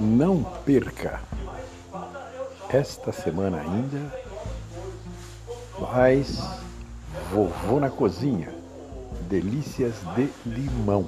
Não perca! Esta semana ainda, mais Vovô na Cozinha Delícias de Limão.